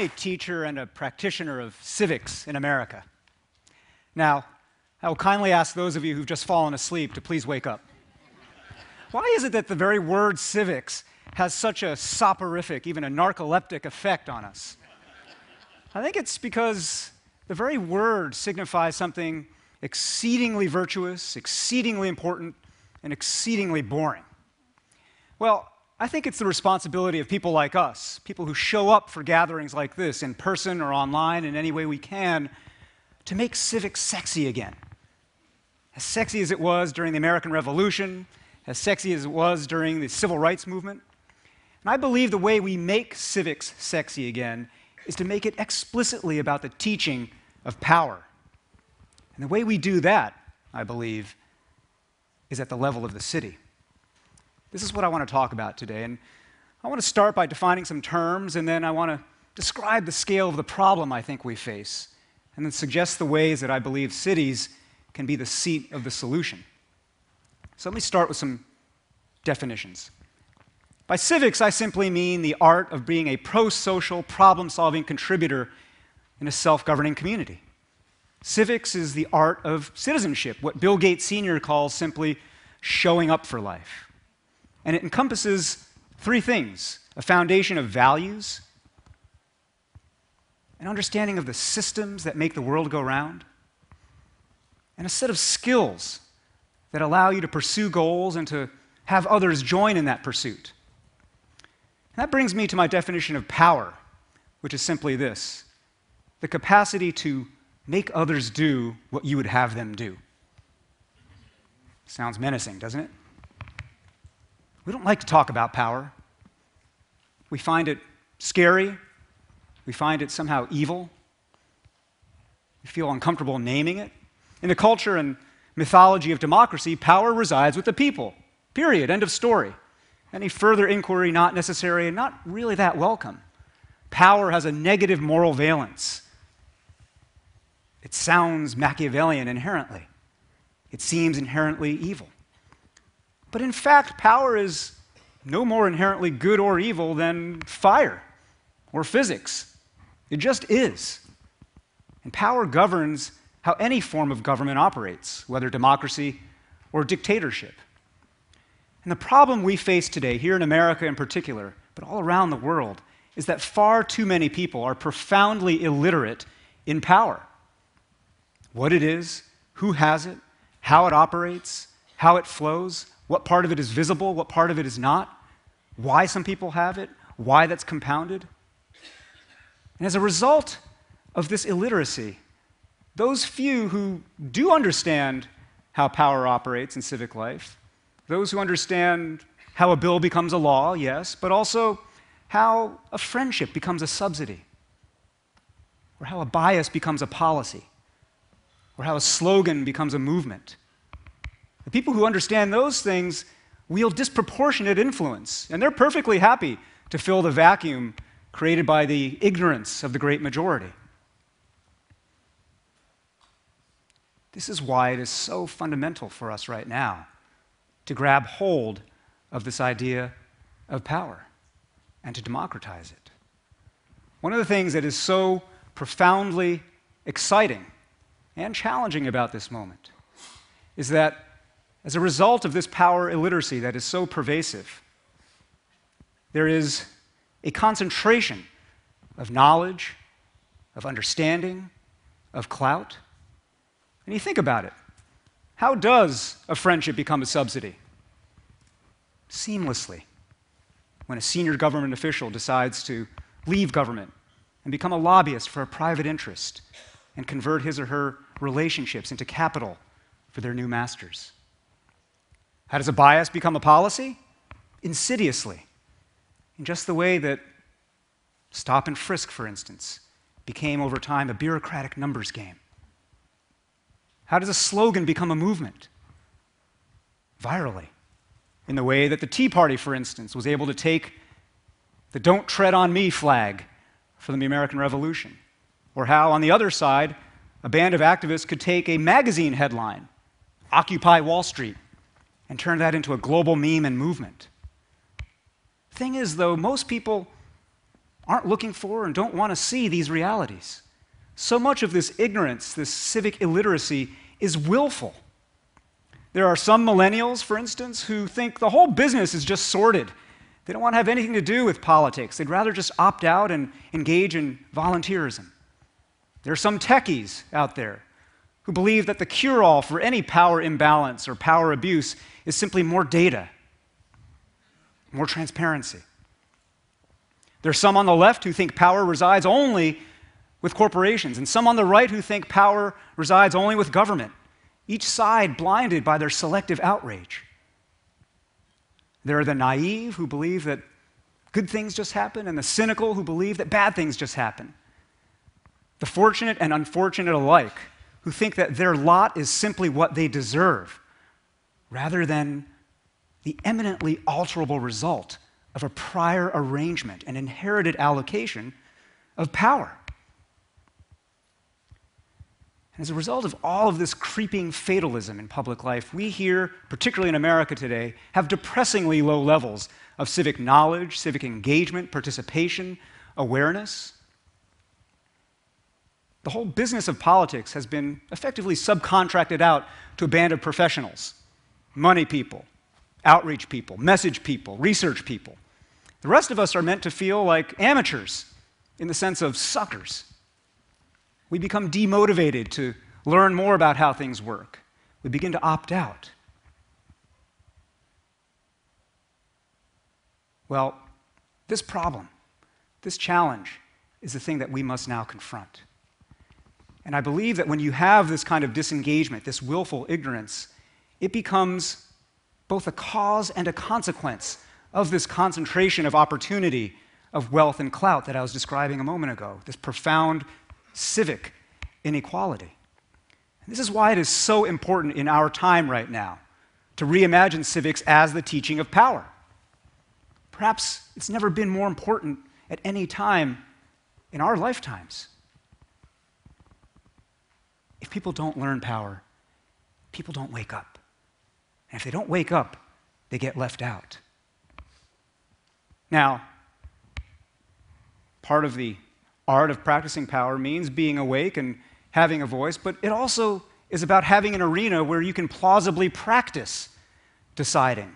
a teacher and a practitioner of civics in America. Now, I will kindly ask those of you who've just fallen asleep to please wake up. Why is it that the very word civics has such a soporific, even a narcoleptic effect on us? I think it's because the very word signifies something exceedingly virtuous, exceedingly important, and exceedingly boring. Well, I think it's the responsibility of people like us, people who show up for gatherings like this in person or online in any way we can, to make civics sexy again. As sexy as it was during the American Revolution, as sexy as it was during the Civil Rights Movement. And I believe the way we make civics sexy again is to make it explicitly about the teaching of power. And the way we do that, I believe, is at the level of the city. This is what I want to talk about today. And I want to start by defining some terms, and then I want to describe the scale of the problem I think we face, and then suggest the ways that I believe cities can be the seat of the solution. So let me start with some definitions. By civics, I simply mean the art of being a pro social, problem solving contributor in a self governing community. Civics is the art of citizenship, what Bill Gates Sr. calls simply showing up for life. And it encompasses three things a foundation of values, an understanding of the systems that make the world go round, and a set of skills that allow you to pursue goals and to have others join in that pursuit. And that brings me to my definition of power, which is simply this the capacity to make others do what you would have them do. Sounds menacing, doesn't it? We don't like to talk about power. We find it scary. We find it somehow evil. We feel uncomfortable naming it. In the culture and mythology of democracy, power resides with the people. Period. End of story. Any further inquiry not necessary and not really that welcome. Power has a negative moral valence. It sounds Machiavellian inherently. It seems inherently evil. But in fact, power is no more inherently good or evil than fire or physics. It just is. And power governs how any form of government operates, whether democracy or dictatorship. And the problem we face today, here in America in particular, but all around the world, is that far too many people are profoundly illiterate in power. What it is, who has it, how it operates, how it flows, what part of it is visible, what part of it is not, why some people have it, why that's compounded. And as a result of this illiteracy, those few who do understand how power operates in civic life, those who understand how a bill becomes a law, yes, but also how a friendship becomes a subsidy, or how a bias becomes a policy, or how a slogan becomes a movement, the people who understand those things wield disproportionate influence, and they're perfectly happy to fill the vacuum created by the ignorance of the great majority. This is why it is so fundamental for us right now to grab hold of this idea of power and to democratize it. One of the things that is so profoundly exciting and challenging about this moment is that as a result of this power illiteracy that is so pervasive, there is a concentration of knowledge, of understanding, of clout. And you think about it how does a friendship become a subsidy? Seamlessly. When a senior government official decides to leave government and become a lobbyist for a private interest and convert his or her relationships into capital for their new masters. How does a bias become a policy? Insidiously. In just the way that stop and frisk, for instance, became over time a bureaucratic numbers game. How does a slogan become a movement? Virally. In the way that the Tea Party, for instance, was able to take the Don't Tread on Me flag from the American Revolution. Or how, on the other side, a band of activists could take a magazine headline, Occupy Wall Street, and turn that into a global meme and movement. Thing is, though, most people aren't looking for and don't want to see these realities. So much of this ignorance, this civic illiteracy, is willful. There are some millennials, for instance, who think the whole business is just sordid. They don't want to have anything to do with politics. They'd rather just opt out and engage in volunteerism. There are some techies out there who believe that the cure all for any power imbalance or power abuse is simply more data, more transparency. There are some on the left who think power resides only with corporations, and some on the right who think power resides only with government, each side blinded by their selective outrage. There are the naive who believe that good things just happen, and the cynical who believe that bad things just happen. The fortunate and unfortunate alike who think that their lot is simply what they deserve, rather than the eminently alterable result of a prior arrangement and inherited allocation of power. And as a result of all of this creeping fatalism in public life, we here, particularly in America today, have depressingly low levels of civic knowledge, civic engagement, participation, awareness. The whole business of politics has been effectively subcontracted out to a band of professionals money people, outreach people, message people, research people. The rest of us are meant to feel like amateurs in the sense of suckers. We become demotivated to learn more about how things work. We begin to opt out. Well, this problem, this challenge, is the thing that we must now confront. And I believe that when you have this kind of disengagement, this willful ignorance, it becomes both a cause and a consequence of this concentration of opportunity, of wealth and clout that I was describing a moment ago, this profound civic inequality. And this is why it is so important in our time right now to reimagine civics as the teaching of power. Perhaps it's never been more important at any time in our lifetimes. If people don't learn power, people don't wake up. And if they don't wake up, they get left out. Now, part of the art of practicing power means being awake and having a voice, but it also is about having an arena where you can plausibly practice deciding.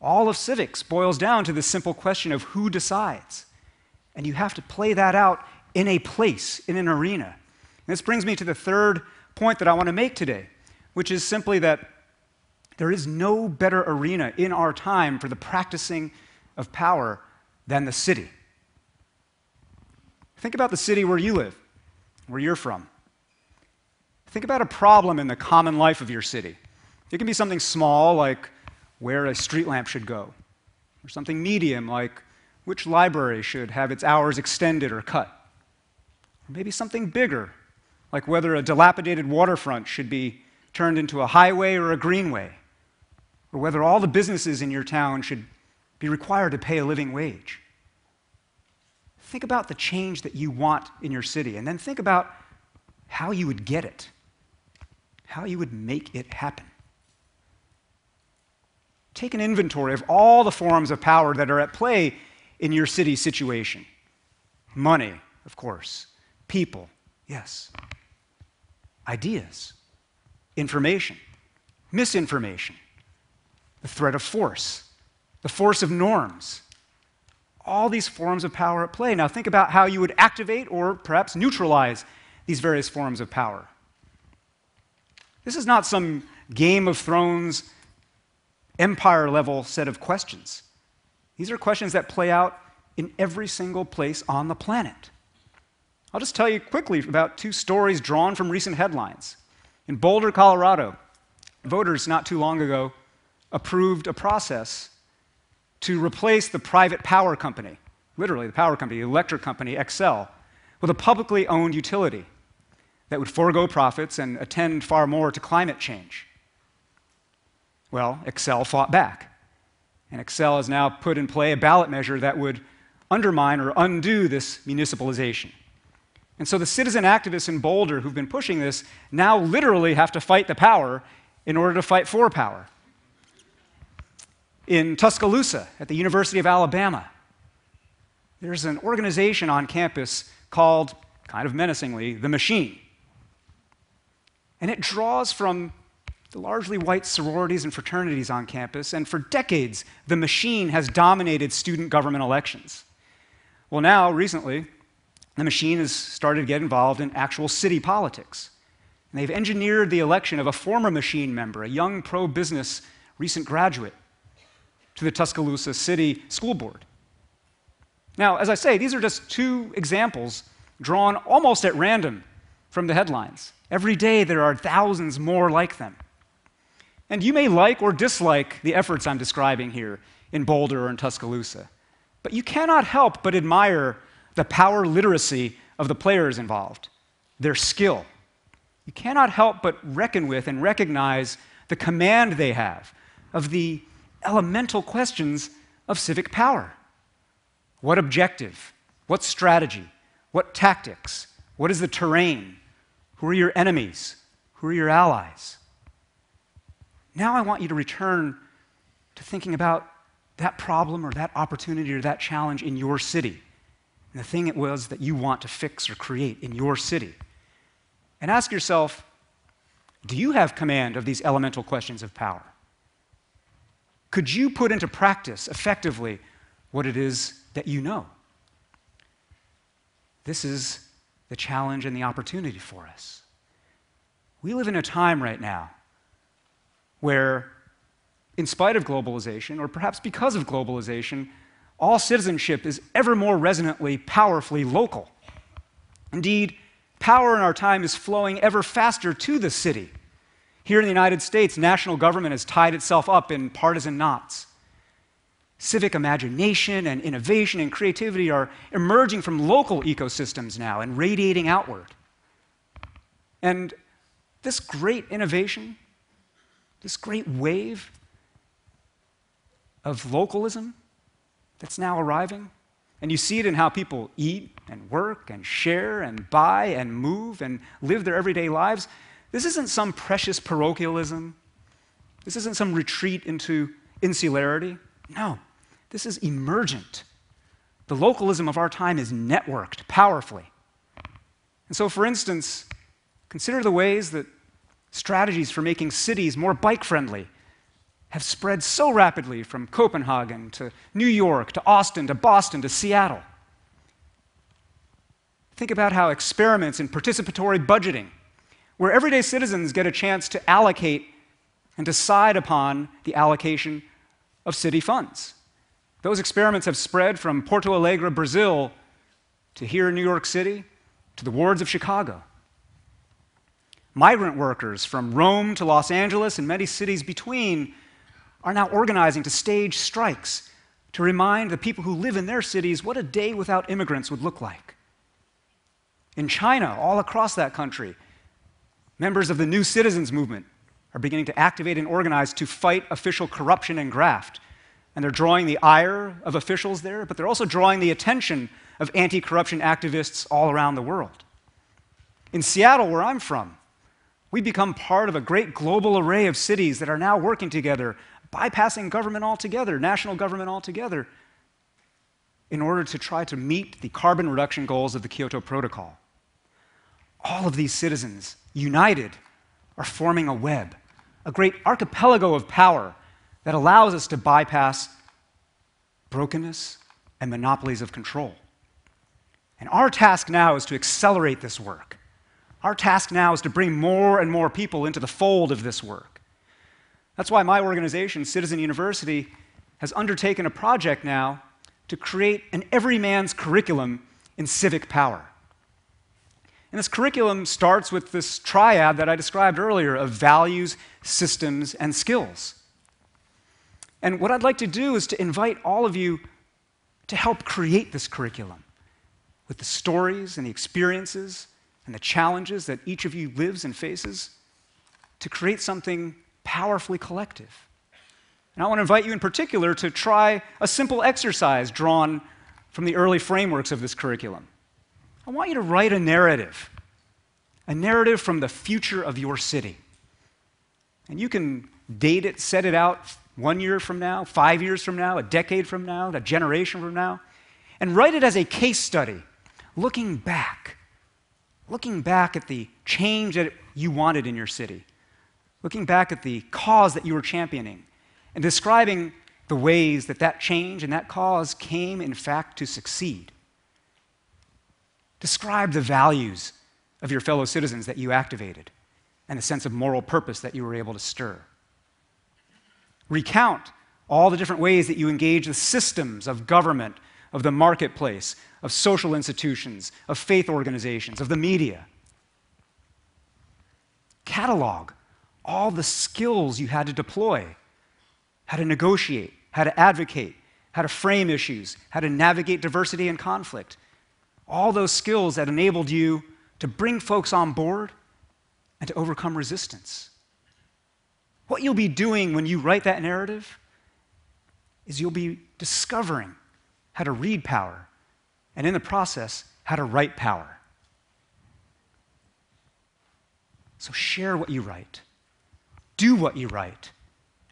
All of civics boils down to the simple question of who decides. And you have to play that out in a place, in an arena. This brings me to the third point that I want to make today, which is simply that there is no better arena in our time for the practicing of power than the city. Think about the city where you live, where you're from. Think about a problem in the common life of your city. It can be something small, like where a street lamp should go, or something medium, like which library should have its hours extended or cut. Or maybe something bigger, like whether a dilapidated waterfront should be turned into a highway or a greenway, or whether all the businesses in your town should be required to pay a living wage. Think about the change that you want in your city, and then think about how you would get it, how you would make it happen. Take an inventory of all the forms of power that are at play in your city situation money, of course, people, yes, ideas, information, misinformation, the threat of force, the force of norms. All these forms of power at play. Now, think about how you would activate or perhaps neutralize these various forms of power. This is not some Game of Thrones empire level set of questions. These are questions that play out in every single place on the planet. I'll just tell you quickly about two stories drawn from recent headlines. In Boulder, Colorado, voters not too long ago approved a process to replace the private power company, literally the power company, the electric company, Xcel, with a publicly owned utility that would forego profits and attend far more to climate change. Well, Xcel fought back. And Xcel has now put in play a ballot measure that would undermine or undo this municipalization. And so the citizen activists in Boulder who've been pushing this now literally have to fight the power in order to fight for power in Tuscaloosa at the University of Alabama. there's an organization on campus called, kind of menacingly, The Machine. And it draws from the largely white sororities and fraternities on campus, and for decades, The Machine has dominated student government elections. Well, now, recently, The Machine has started to get involved in actual city politics. And they've engineered the election of a former Machine member, a young pro business recent graduate, to the Tuscaloosa City School Board. Now, as I say, these are just two examples drawn almost at random from the headlines. Every day there are thousands more like them. And you may like or dislike the efforts I'm describing here in Boulder or in Tuscaloosa, but you cannot help but admire the power literacy of the players involved, their skill. You cannot help but reckon with and recognize the command they have of the elemental questions of civic power. What objective? What strategy? What tactics? What is the terrain? Who are your enemies? Who are your allies? Now I want you to return to thinking about that problem or that opportunity or that challenge in your city and the thing it was that you want to fix or create in your city. And ask yourself do you have command of these elemental questions of power? Could you put into practice effectively what it is that you know? This is the challenge and the opportunity for us. We live in a time right now where, in spite of globalization, or perhaps because of globalization, all citizenship is ever more resonantly, powerfully local. Indeed, power in our time is flowing ever faster to the city. Here in the United States, national government has tied itself up in partisan knots. Civic imagination and innovation and creativity are emerging from local ecosystems now and radiating outward. And this great innovation, this great wave of localism that's now arriving, and you see it in how people eat and work and share and buy and move and live their everyday lives. This isn't some precious parochialism. This isn't some retreat into insularity. No, this is emergent. The localism of our time is networked powerfully. And so, for instance, consider the ways that strategies for making cities more bike friendly have spread so rapidly from Copenhagen to New York to Austin to Boston to Seattle. Think about how experiments in participatory budgeting where everyday citizens get a chance to allocate and decide upon the allocation of city funds. Those experiments have spread from Porto Alegre, Brazil, to here in New York City, to the wards of Chicago. Migrant workers from Rome to Los Angeles and many cities between are now organizing to stage strikes to remind the people who live in their cities what a day without immigrants would look like. In China, all across that country, Members of the New Citizens Movement are beginning to activate and organize to fight official corruption and graft. And they're drawing the ire of officials there, but they're also drawing the attention of anti corruption activists all around the world. In Seattle, where I'm from, we've become part of a great global array of cities that are now working together, bypassing government altogether, national government altogether, in order to try to meet the carbon reduction goals of the Kyoto Protocol. All of these citizens united, are forming a web, a great archipelago of power that allows us to bypass brokenness and monopolies of control. And our task now is to accelerate this work. Our task now is to bring more and more people into the fold of this work. That's why my organization, Citizen University, has undertaken a project now to create an everyman's curriculum in civic power. And this curriculum starts with this triad that I described earlier of values, systems, and skills. And what I'd like to do is to invite all of you to help create this curriculum with the stories and the experiences and the challenges that each of you lives and faces to create something powerfully collective. And I want to invite you in particular to try a simple exercise drawn from the early frameworks of this curriculum. I want you to write a narrative, a narrative from the future of your city. And you can date it, set it out one year from now, five years from now, a decade from now, a generation from now. and write it as a case study, looking back, looking back at the change that you wanted in your city, looking back at the cause that you were championing, and describing the ways that that change and that cause came, in fact, to succeed. Describe the values of your fellow citizens that you activated and the sense of moral purpose that you were able to stir. Recount all the different ways that you engage the systems of government, of the marketplace, of social institutions, of faith organizations, of the media. Catalog all the skills you had to deploy how to negotiate, how to advocate, how to frame issues, how to navigate diversity and conflict. All those skills that enabled you to bring folks on board and to overcome resistance. What you'll be doing when you write that narrative is you'll be discovering how to read power, and in the process, how to write power. So share what you write, do what you write,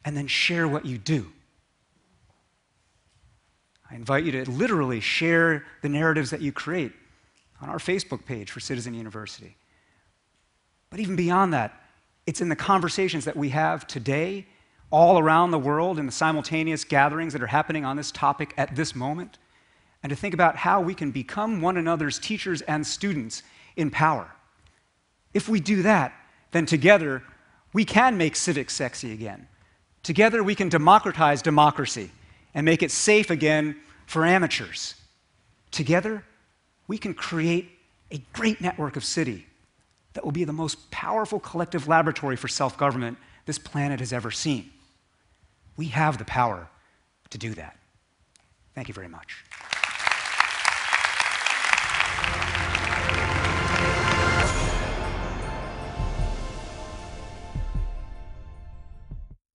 and then share what you do. I invite you to literally share the narratives that you create on our Facebook page for Citizen University. But even beyond that, it's in the conversations that we have today, all around the world, in the simultaneous gatherings that are happening on this topic at this moment, and to think about how we can become one another's teachers and students in power. If we do that, then together we can make civics sexy again. Together we can democratize democracy and make it safe again for amateurs. Together we can create a great network of city that will be the most powerful collective laboratory for self government this planet has ever seen. We have the power to do that. Thank you very much.